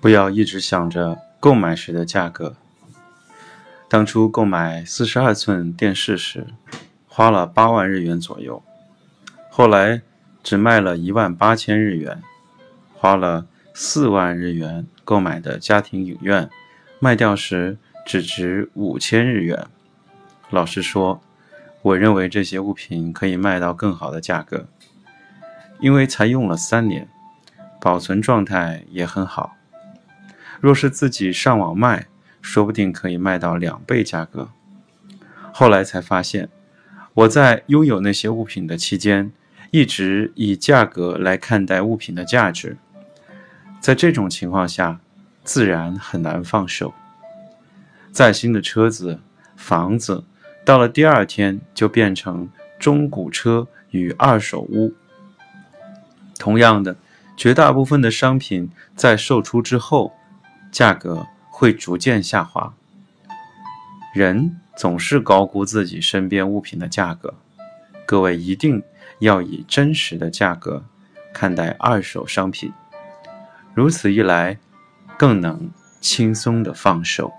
不要一直想着购买时的价格。当初购买四十二寸电视时，花了八万日元左右，后来只卖了一万八千日元，花了四万日元购买的家庭影院，卖掉时只值五千日元。老实说，我认为这些物品可以卖到更好的价格，因为才用了三年，保存状态也很好。若是自己上网卖，说不定可以卖到两倍价格。后来才发现，我在拥有那些物品的期间，一直以价格来看待物品的价值。在这种情况下，自然很难放手。再新的车子、房子，到了第二天就变成中古车与二手屋。同样的，绝大部分的商品在售出之后。价格会逐渐下滑。人总是高估自己身边物品的价格，各位一定要以真实的价格看待二手商品，如此一来，更能轻松的放手。